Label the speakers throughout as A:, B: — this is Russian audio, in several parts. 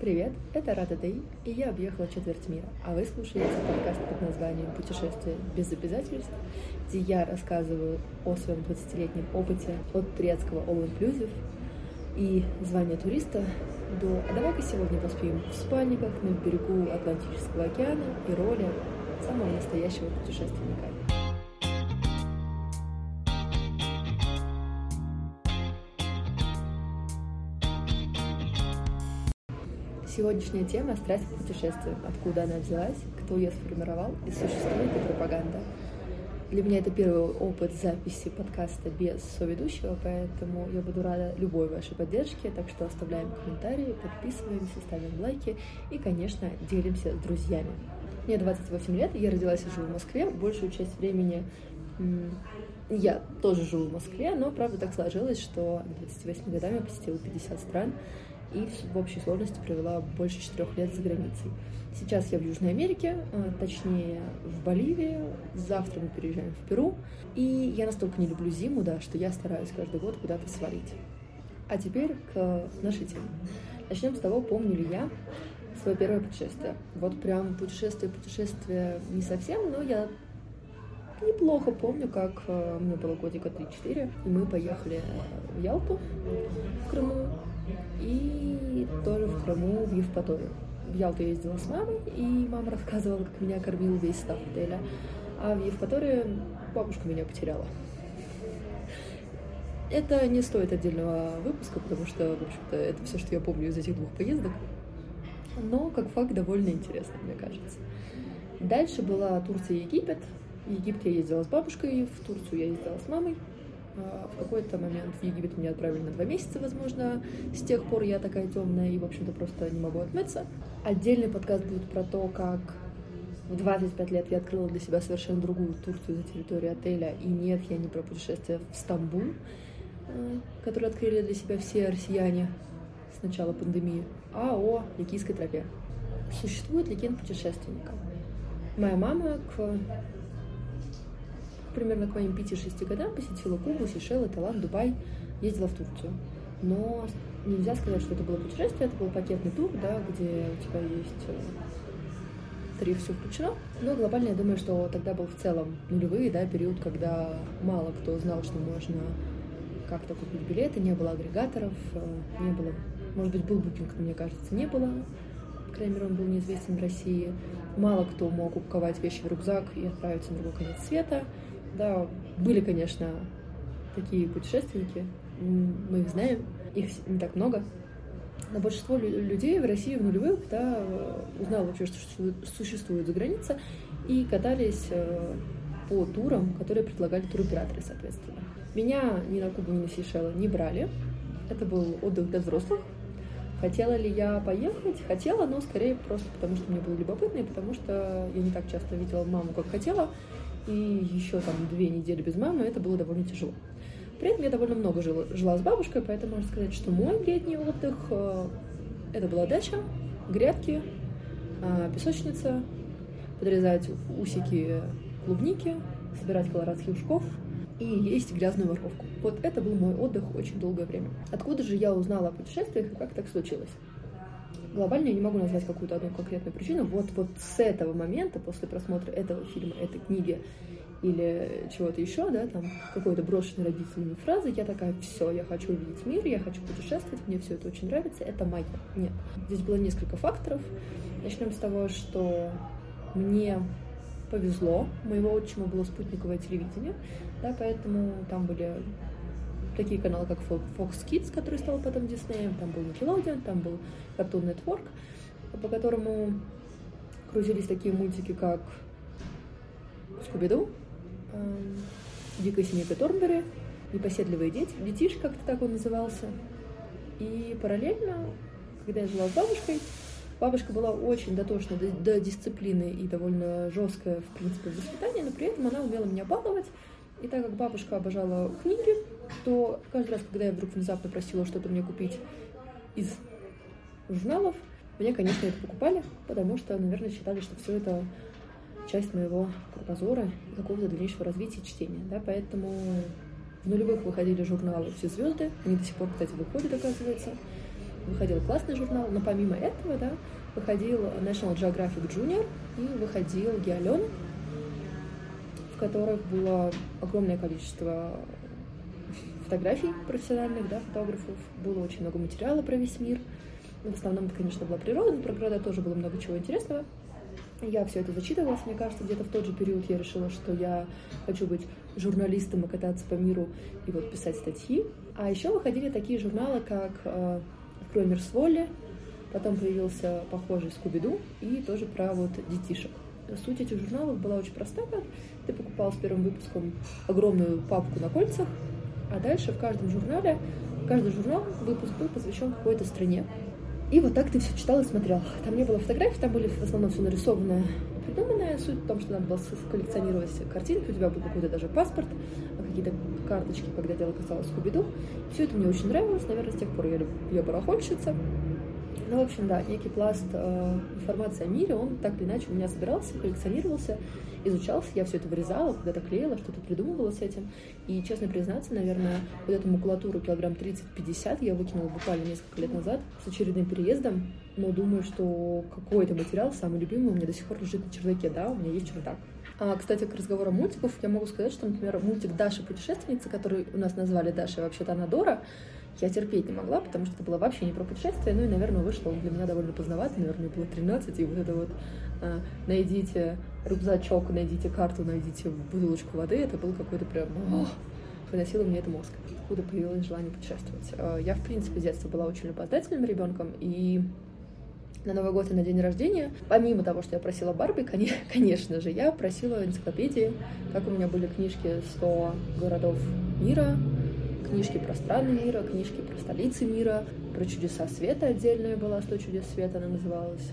A: Привет, это Рада Дэй, и я объехала четверть мира, а вы слушаете подкаст под названием «Путешествие без обязательств», где я рассказываю о своем 20-летнем опыте от турецкого all-inclusive и звания туриста до «А давай-ка сегодня поспим в спальниках на берегу Атлантического океана» и роли самого настоящего путешественника. Сегодняшняя тема – страсть к путешествию. Откуда она взялась, кто ее сформировал и существует ли пропаганда. Для меня это первый опыт записи подкаста без соведущего, поэтому я буду рада любой вашей поддержке, так что оставляем комментарии, подписываемся, ставим лайки и, конечно, делимся с друзьями. Мне 28 лет, я родилась и живу в Москве, большую часть времени я тоже живу в Москве, но правда так сложилось, что к 28 годам я посетила 50 стран, и в общей сложности провела больше четырех лет за границей. Сейчас я в Южной Америке, э, точнее в Боливии, завтра мы переезжаем в Перу, и я настолько не люблю зиму, да, что я стараюсь каждый год куда-то свалить. А теперь к нашей теме. Начнем с того, помню ли я свое первое путешествие. Вот прям путешествие-путешествие не совсем, но я неплохо помню, как э, мне было годика 3-4, и мы поехали в Ялту, в Крыму, и тоже в Крыму, в Евпаторию. В Ялту ездила с мамой, и мама рассказывала, как меня кормил весь став отеля. А в Евпатории бабушка меня потеряла. Это не стоит отдельного выпуска, потому что, в общем-то, это все, что я помню из этих двух поездок. Но, как факт, довольно интересно, мне кажется. Дальше была Турция и Египет. В Египет я ездила с бабушкой, в Турцию я ездила с мамой. А, в какой-то момент в Египет меня отправили на два месяца, возможно. С тех пор я такая темная и, в общем-то, просто не могу отмыться. Отдельный подкаст будет про то, как в 25 лет я открыла для себя совершенно другую Турцию за территорией отеля. И нет, я не про путешествие в Стамбул, э, которое открыли для себя все россияне с начала пандемии, а о Ликийской тропе. Существует легенд путешественника. Моя мама к примерно к моим 5-6 годам посетила Кубу, Сейшелы, Таиланд, Дубай, ездила в Турцию. Но нельзя сказать, что это было путешествие, это был пакетный тур, да, где у тебя есть э, три все включено. Но глобально я думаю, что тогда был в целом нулевые, да, период, когда мало кто знал, что можно как-то купить билеты, не было агрегаторов, э, не было, может быть, был букинг, но мне кажется, не было. Мере, он был неизвестен в России. Мало кто мог упаковать вещи в рюкзак и отправиться на другой конец света. Да, были, конечно, такие путешественники, мы их знаем, их не так много. Но большинство людей в России в нулевых да, узнало вообще, что существует за граница, и катались э, по турам, которые предлагали туроператоры, соответственно. Меня ни на Кубу, ни на Сейшелы не брали. Это был отдых для взрослых. Хотела ли я поехать? Хотела, но скорее просто потому, что мне было любопытно, и потому что я не так часто видела маму, как хотела и еще там две недели без мамы, это было довольно тяжело. При этом я довольно много жила, жила с бабушкой, поэтому можно сказать, что мой летний отдых э, это была дача, грядки, э, песочница, подрезать усики клубники, собирать колорадских ушков и есть грязную морковку. Вот это был мой отдых очень долгое время. Откуда же я узнала о путешествиях и как так случилось? Глобально я не могу назвать какую-то одну конкретную причину. Вот, вот с этого момента, после просмотра этого фильма, этой книги или чего-то еще, да, там какой-то брошенной родителями фразы, я такая, все, я хочу увидеть мир, я хочу путешествовать, мне все это очень нравится, это магия. Нет. Здесь было несколько факторов. Начнем с того, что мне повезло, у моего отчима было спутниковое телевидение, да, поэтому там были такие каналы, как Fox Kids, который стал потом Диснеем, там был Nickelodeon, там был Cartoon Network, по которому крутились такие мультики, как Скуби-Ду, эм, Дикая семейка Торнбери, Непоседливые дети, детишки, как-то так он назывался. И параллельно, когда я жила с бабушкой, бабушка была очень дотошна до, до дисциплины и довольно жесткая, в принципе, в воспитании, но при этом она умела меня баловать, и так как бабушка обожала книги, то каждый раз, когда я вдруг внезапно просила что-то мне купить из журналов, мне, конечно, это покупали, потому что, наверное, считали, что все это часть моего кругозора и какого-то дальнейшего развития чтения. Да? Поэтому в нулевых выходили журналы «Все звезды», они до сих пор, кстати, выходят, оказывается. выходил классный журнал, но помимо этого, да, выходил National Geographic Junior и выходил Геолен, которых было огромное количество фотографий профессиональных, да, фотографов, было очень много материала про весь мир. В основном это, конечно, была природа, но про города тоже было много чего интересного. Я все это зачитывалась, мне кажется, где-то в тот же период я решила, что я хочу быть журналистом и кататься по миру и вот писать статьи. А еще выходили такие журналы, как э, «Открой мир с воли», потом появился похожий «Скуби-Ду» и тоже про вот детишек. Суть этих журналов была очень проста, как ты покупал с первым выпуском огромную папку на кольцах, а дальше в каждом журнале, каждый журнал, выпуск был посвящен какой-то стране. И вот так ты все читал и смотрел. Там не было фотографий, там были в основном все нарисованное придуманное. Суть в том, что надо было коллекционировать картинки, у тебя был какой-то даже паспорт, какие-то карточки, когда дело касалось Скуби-Ду. Все это мне очень нравилось, наверное, с тех пор я, я барахольщица. Ну, в общем, да, некий пласт э, информации о мире, он так или иначе у меня собирался, коллекционировался, изучался, я все это вырезала, куда-то клеила, что-то придумывала с этим. И, честно признаться, наверное, вот эту макулатуру килограмм 30-50 я выкинула буквально несколько лет назад с очередным переездом, но думаю, что какой-то материал, самый любимый, у меня до сих пор лежит на чердаке, да, у меня есть чердак. А, кстати, к разговору мультиков, я могу сказать, что, например, мультик «Даша путешественница», который у нас назвали Даша, вообще-то она я терпеть не могла, потому что это было вообще не про путешествие, ну и, наверное, вышло для меня довольно поздновато, наверное, мне было 13, и вот это вот а, найдите рюкзачок, найдите карту, найдите бутылочку воды, это был какой-то прям... Выносило мне это мозг. Откуда появилось желание путешествовать. А, я, в принципе, с детства была очень любознательным ребенком, и на Новый год и на день рождения, помимо того, что я просила Барби, конечно же, я просила энциклопедии, как у меня были книжки 100 городов мира, книжки про страны мира, книжки про столицы мира, про чудеса света отдельная была, «100 чудес света» она называлась.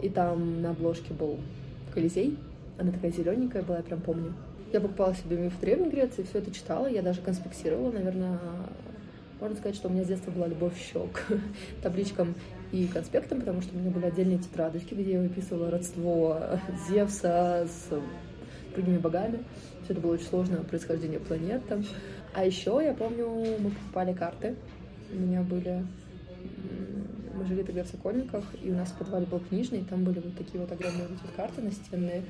A: И там на обложке был Колизей, она такая зелененькая была, я прям помню. Я покупала себе миф Древней Греции, все это читала, я даже конспектировала, наверное, можно сказать, что у меня с детства была любовь еще к табличкам и конспектам, потому что у меня были отдельные тетрадочки, где я выписывала родство Зевса с другими богами. Все это было очень сложно, происхождение планет там. А еще я помню, мы покупали карты. У меня были... Мы жили тогда в Сокольниках, и у нас в подвале был книжный, и там были вот такие вот огромные вот эти карты настенные.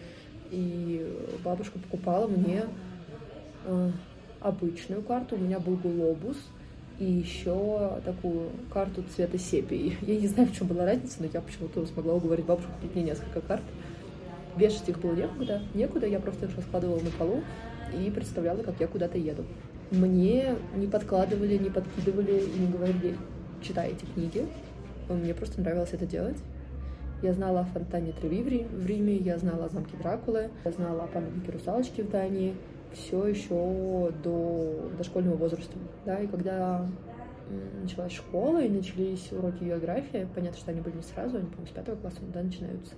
A: И бабушка покупала мне э, обычную карту. У меня был глобус, и еще такую карту цвета сепии. Я не знаю, в чем была разница, но я почему-то смогла уговорить бабушку купить мне несколько карт. Вешать их было некуда, некуда, я просто их раскладывала на полу и представляла, как я куда-то еду мне не подкладывали, не подкидывали и не говорили, читай эти книги. Мне просто нравилось это делать. Я знала о фонтане Треви в Риме, я знала о замке Дракулы, я знала о памятнике русалочки в Дании, все еще до дошкольного возраста. Да, и когда началась школа и начались уроки географии, понятно, что они были не сразу, они, по-моему, с пятого класса да, начинаются.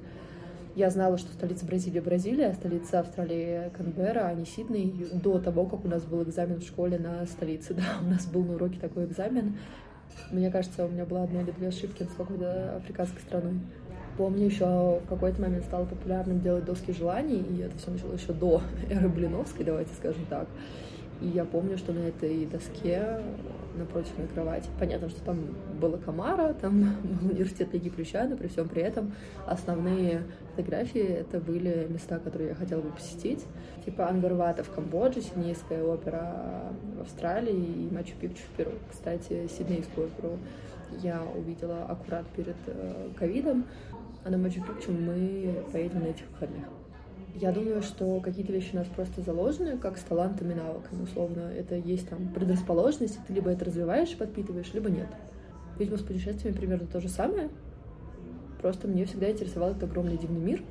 A: Я знала, что столица Бразилии Бразилия, а столица Австралии Канберра, а не Сидней, до того, как у нас был экзамен в школе на столице. Да, у нас был на уроке такой экзамен. Мне кажется, у меня была одна или две ошибки с какой-то африканской страной. Помню, еще в какой-то момент стало популярным делать доски желаний, и это все началось еще до эры Блиновской, давайте скажем так. И я помню, что на этой доске напротив моей кровати. Понятно, что там была Камара, там был университет Лиги Плюща, но при всем при этом основные фотографии это были места, которые я хотела бы посетить. Типа Ангорвата в Камбодже, Сиднейская опера в Австралии и Мачу-Пикчу в Перу. Кстати, Сиднейскую оперу я увидела аккурат перед э, ковидом, а на Мачу-Пикчу мы поедем на этих выходных. Я думаю, что какие-то вещи у нас просто заложены, как с талантами, навыками, условно. Это есть там предрасположенность, и ты либо это развиваешь, подпитываешь, либо нет. Видимо, с путешествиями примерно то же самое. Просто мне всегда интересовал этот огромный дивный мир.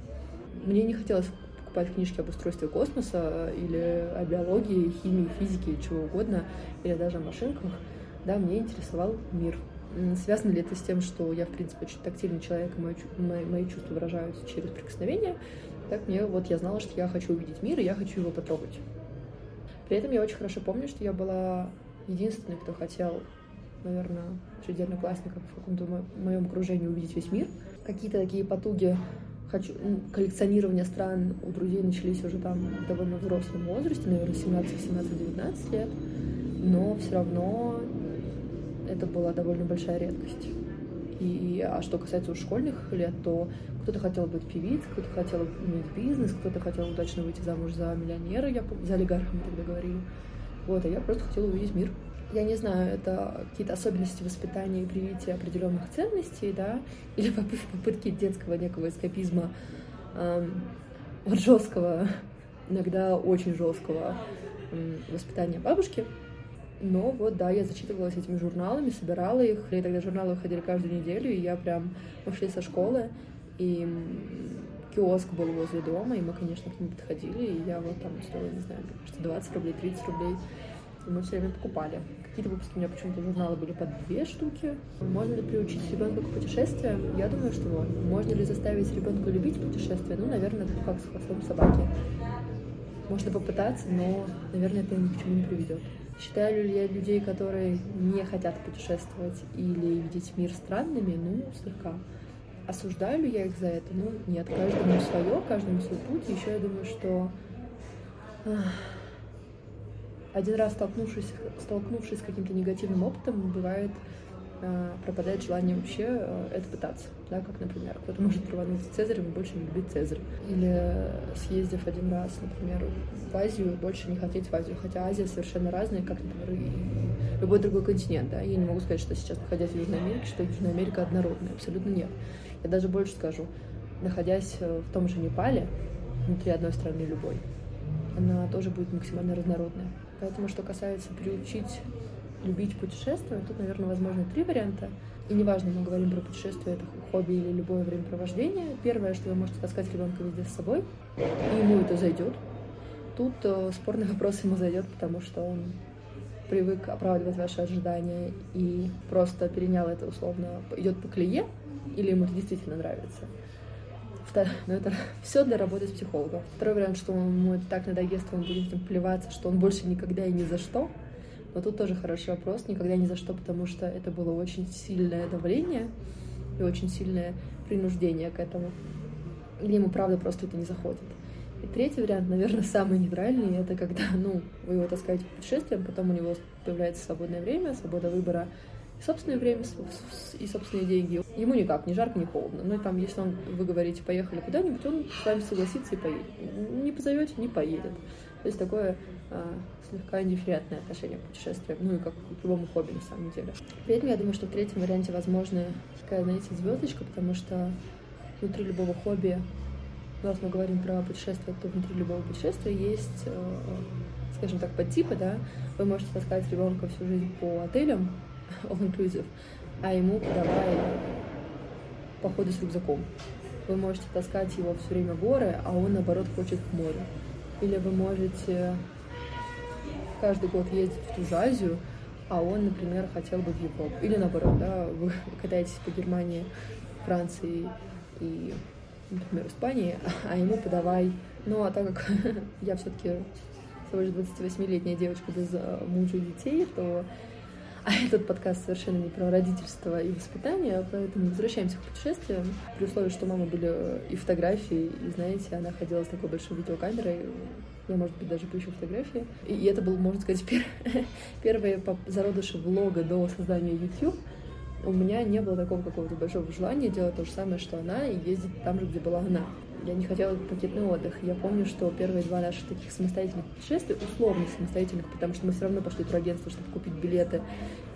A: Мне не хотелось покупать книжки об устройстве космоса или о биологии, химии, физике, чего угодно, или даже о машинках. Да, мне интересовал мир. Связано ли это с тем, что я, в принципе, очень тактильный человек, и мои, мои, мои чувства выражаются через прикосновение? Так мне вот я знала, что я хочу увидеть мир, и я хочу его потрогать. При этом я очень хорошо помню, что я была единственной, кто хотел, наверное, среди одноклассников в каком-то моем окружении увидеть весь мир. Какие-то такие потуги хочу, коллекционирования стран у друзей начались уже там в довольно взрослом возрасте, наверное, 17, 17, 19 лет, но все равно это была довольно большая редкость. И, а что касается школьных лет, то кто-то хотел быть певицей, кто-то хотел иметь бизнес, кто-то хотел удачно выйти замуж за миллионера, я помню, за олигарха мы тогда говорили. Вот, а я просто хотела увидеть мир. Я не знаю, это какие-то особенности воспитания и привития определенных ценностей, да, или попытки детского некого эскапизма эм, жесткого, иногда очень жесткого эм, воспитания бабушки. Но вот, да, я зачитывалась этими журналами, собирала их. И тогда журналы выходили каждую неделю, и я прям... Мы со школы, и киоск был возле дома, и мы, конечно, к нему подходили, и я вот там стоила, не знаю, мне кажется, 20 рублей, 30 рублей. И мы все время покупали. Какие-то выпуски у меня почему-то журналы были по две штуки. Можно ли приучить ребенка к путешествиям? Я думаю, что можно. Можно ли заставить ребенка любить путешествия? Ну, наверное, как с хвостом собаки. Можно попытаться, но, наверное, это ни к чему не приведет. Считаю ли я людей, которые не хотят путешествовать или видеть мир странными? Ну, слегка. Осуждаю ли я их за это? Ну, нет. Каждому свое, каждому свой путь. Еще я думаю, что один раз столкнувшись, столкнувшись с каким-то негативным опытом, бывает пропадает желание вообще э, это пытаться. Да, как, например, кто-то может рвануть с Цезарем и больше не любить Цезарь. Или съездив один раз, например, в Азию, больше не хотеть в Азию. Хотя Азия совершенно разная, как, например, и любой другой континент. Да? Я не могу сказать, что сейчас, находясь в Южной Америке, что Южная Америка однородная. Абсолютно нет. Я даже больше скажу. Находясь э, в том же Непале, внутри одной страны любой, она тоже будет максимально разнородная. Поэтому, что касается приучить любить путешествовать, тут, наверное, возможно три варианта. И неважно, мы говорим про путешествие, это хобби или любое времяпровождение. Первое, что вы можете таскать ребенка везде с собой, и ему это зайдет. Тут э, спорный вопрос ему зайдет, потому что он привык оправдывать ваши ожидания и просто перенял это условно, идет по клее, или ему это действительно нравится. Второе, но ну, это все для работы с психологом. Второй вариант, что ему это так надоест, он будет плеваться, что он больше никогда и ни за что но тут тоже хороший вопрос, никогда ни за что, потому что это было очень сильное давление и очень сильное принуждение к этому. Или ему правда просто это не заходит. И третий вариант, наверное, самый нейтральный, это когда, ну, вы его таскаете по путешествиям, потом у него появляется свободное время, свобода выбора, и собственное время, и собственные деньги. Ему никак, ни жарко, ни холодно. Ну и там, если он, вы говорите, поехали куда-нибудь, он с вами согласится и поедет. Не позовете, не поедет. То есть такое а, слегка индифферентное отношение к путешествиям, ну и как к любому хобби на самом деле. При я думаю, что в третьем варианте возможно такая, знаете, звездочка, потому что внутри любого хобби, ну, раз мы говорим про путешествие, то внутри любого путешествия есть, э, скажем так, подтипы, да, вы можете таскать ребенка всю жизнь по отелям, all inclusive, а ему подавай походы с рюкзаком. Вы можете таскать его все время горы, а он, наоборот, хочет к морю. Или вы можете каждый год ездить в ту же Азию, а он, например, хотел бы в Европу. Или наоборот, да, вы катаетесь по Германии, Франции и, например, Испании, а ему подавай. Ну, а так как я все-таки всего лишь 28-летняя девочка без э, мужа и детей, то а этот подкаст совершенно не про родительство и воспитание, поэтому возвращаемся к путешествиям. При условии, что мама были э, и фотографии, и, знаете, она ходила с такой большой видеокамерой, я, может быть, даже поищу фотографии. И это был, можно сказать, пер... первые зародыши влога до создания YouTube. У меня не было такого какого-то большого желания делать то же самое, что она, и ездить там же, где была она. Я не хотела пакетный отдых. Я помню, что первые два наших таких самостоятельных путешествия, условно самостоятельных, потому что мы все равно пошли в турагентство, чтобы купить билеты,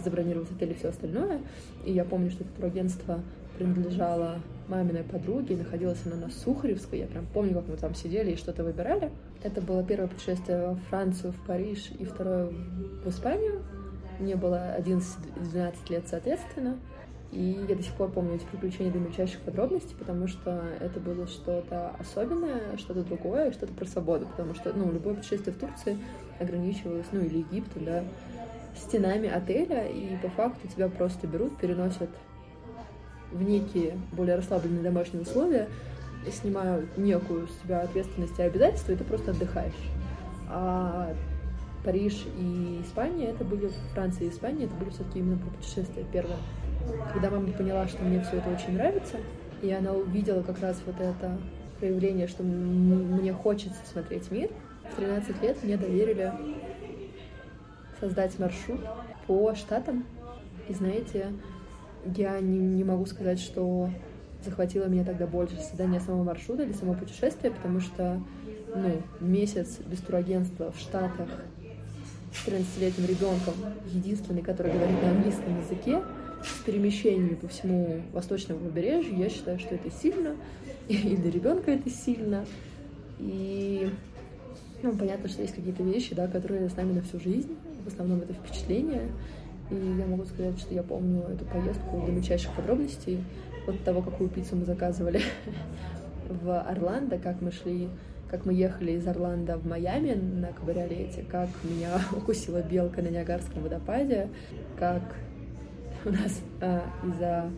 A: забронировать отель и все остальное. И я помню, что это турагентство принадлежало маминой подруге, находилась она на Сухаревской, я прям помню, как мы там сидели и что-то выбирали. Это было первое путешествие во Францию, в Париж и второе в Испанию. Мне было 11-12 лет, соответственно. И я до сих пор помню эти приключения до мельчайших подробностей, потому что это было что-то особенное, что-то другое, что-то про свободу, потому что, ну, любое путешествие в Турции ограничивалось, ну, или Египта, да, стенами отеля, и по факту тебя просто берут, переносят в некие более расслабленные домашние условия, снимают некую с тебя ответственность и обязательства, и ты просто отдыхаешь. А Париж и Испания, это были Франция и Испания, это были все-таки именно про путешествия первое. Когда мама поняла, что мне все это очень нравится, и она увидела как раз вот это проявление, что мне хочется смотреть мир, в 13 лет мне доверили создать маршрут по штатам. И знаете, я не, не могу сказать, что захватило меня тогда больше создание самого маршрута или само путешествие, потому что ну, месяц без турагентства в Штатах с 13-летним ребенком, единственный, который говорит на английском языке, с перемещениями по всему восточному побережью, я считаю, что это сильно, и для ребенка это сильно. И ну, понятно, что есть какие-то вещи, да, которые с нами на всю жизнь. В основном это впечатление. И я могу сказать, что я помню эту поездку до мельчайших подробностей. От того, какую пиццу мы заказывали в Орландо, как мы шли, как мы ехали из Орландо в Майами на кабриолете, как меня укусила белка на Ниагарском водопаде, как у нас а, из-за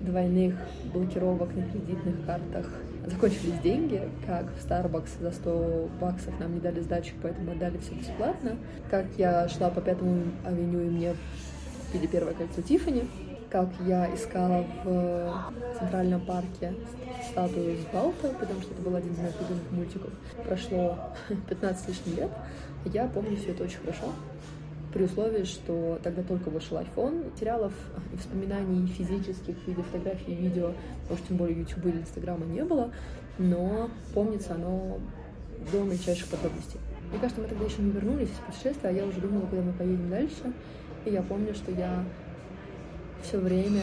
A: двойных блокировок на кредитных картах закончились деньги, как в Starbucks за 100 баксов нам не дали сдачу, поэтому отдали все бесплатно, как я шла по пятому авеню и мне купили первое кольцо Тиффани, как я искала в Центральном парке статую с Балта, потому что это был один из моих любимых мультиков. Прошло 15 лишних лет, я помню все это очень хорошо при условии, что тогда только вышел iPhone, материалов и воспоминаний физических в виде фотографий и видео, уж тем более YouTube или Инстаграма не было, но помнится оно до мельчайших подробностей. Мне кажется, мы тогда еще не вернулись из путешествия, а я уже думала, куда мы поедем дальше. И я помню, что я все время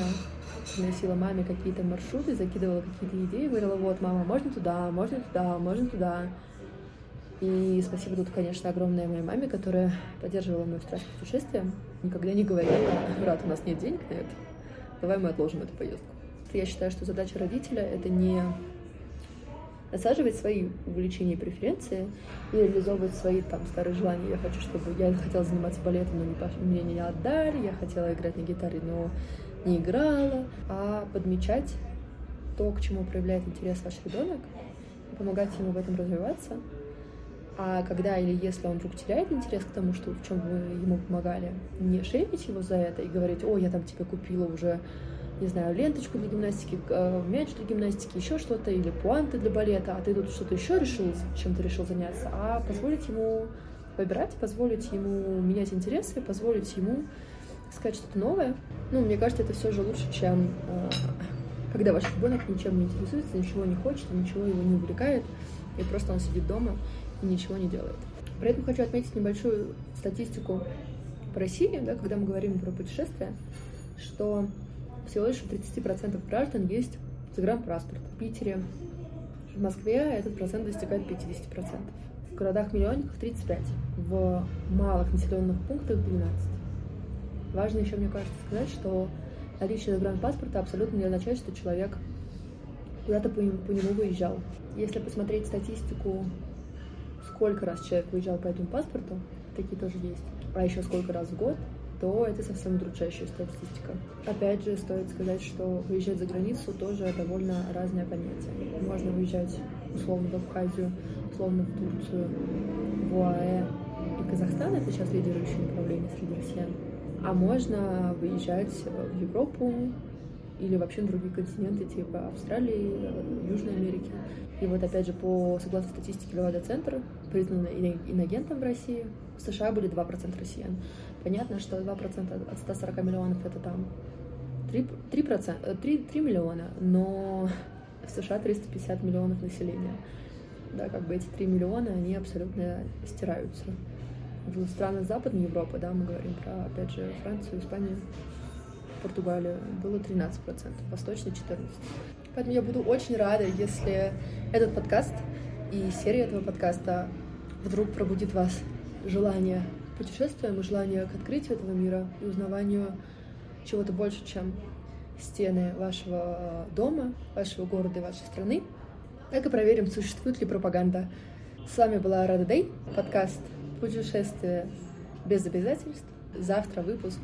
A: приносила маме какие-то маршруты, закидывала какие-то идеи, говорила, вот, мама, можно туда, можно туда, можно туда. И спасибо тут, конечно, огромное моей маме, которая поддерживала мою страсть к путешествиям. Никогда не говорила, брат, у нас нет денег на это, давай мы отложим эту поездку. Я считаю, что задача родителя — это не насаживать свои увлечения и преференции и реализовывать свои там старые желания. Я хочу, чтобы я хотела заниматься балетом, но не, мне не отдали, я хотела играть на гитаре, но не играла, а подмечать то, к чему проявляет интерес ваш ребенок, помогать ему в этом развиваться, а когда или если он вдруг теряет интерес к тому, что в чем вы ему помогали, не шеймить его за это и говорить, о, я там тебе купила уже, не знаю, ленточку для гимнастики, э, мяч для гимнастики, еще что-то, или пуанты для балета, а ты тут что-то еще решил, чем ты решил заняться, а позволить ему выбирать, позволить ему менять интересы, позволить ему сказать что-то новое. Ну, мне кажется, это все же лучше, чем э, когда ваш ребенок ничем не интересуется, ничего не хочет, ничего его не увлекает, и просто он сидит дома ничего не делает. При этом хочу отметить небольшую статистику по России, да, когда мы говорим про путешествия, что всего лишь у 30% граждан есть загранпаспорт. В Питере, в Москве этот процент достигает 50%. В городах-миллионниках 35%, в малых населенных пунктах 12%. Важно еще, мне кажется, сказать, что наличие загранпаспорта абсолютно не означает, что человек куда-то по, по нему выезжал. Если посмотреть статистику сколько раз человек выезжал по этому паспорту, такие тоже есть, а еще сколько раз в год, то это совсем удручающая статистика. Опять же, стоит сказать, что выезжать за границу тоже довольно разное понятие. Можно выезжать условно в Абхазию, условно в Турцию, в ОАЭ и Казахстан, это сейчас лидирующее направление среди россиян. А можно выезжать в Европу, или вообще на другие континенты, типа Австралии, Южной Америки. И вот опять же, по согласно статистике Левада-центра, признанной иногентом в России, в США были 2% россиян. Понятно, что 2% от 140 миллионов это там 3, 3%, 3, 3 миллиона, но в США 350 миллионов населения. Да, как бы эти 3 миллиона, они абсолютно стираются. В странах Западной Европы, да, мы говорим про, опять же, Францию, Испанию, Португалию было 13%, восточный 14%. Поэтому я буду очень рада, если этот подкаст и серия этого подкаста вдруг пробудит вас желание путешествия, желание к открытию этого мира и узнаванию чего-то больше, чем стены вашего дома, вашего города и вашей страны. Так и проверим, существует ли пропаганда. С вами была Рада Дэй, подкаст «Путешествие без обязательств». Завтра выпуск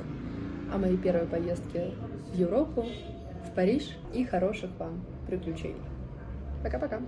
A: о моей первой поездке в Европу, в Париж и хороших вам приключений. Пока-пока.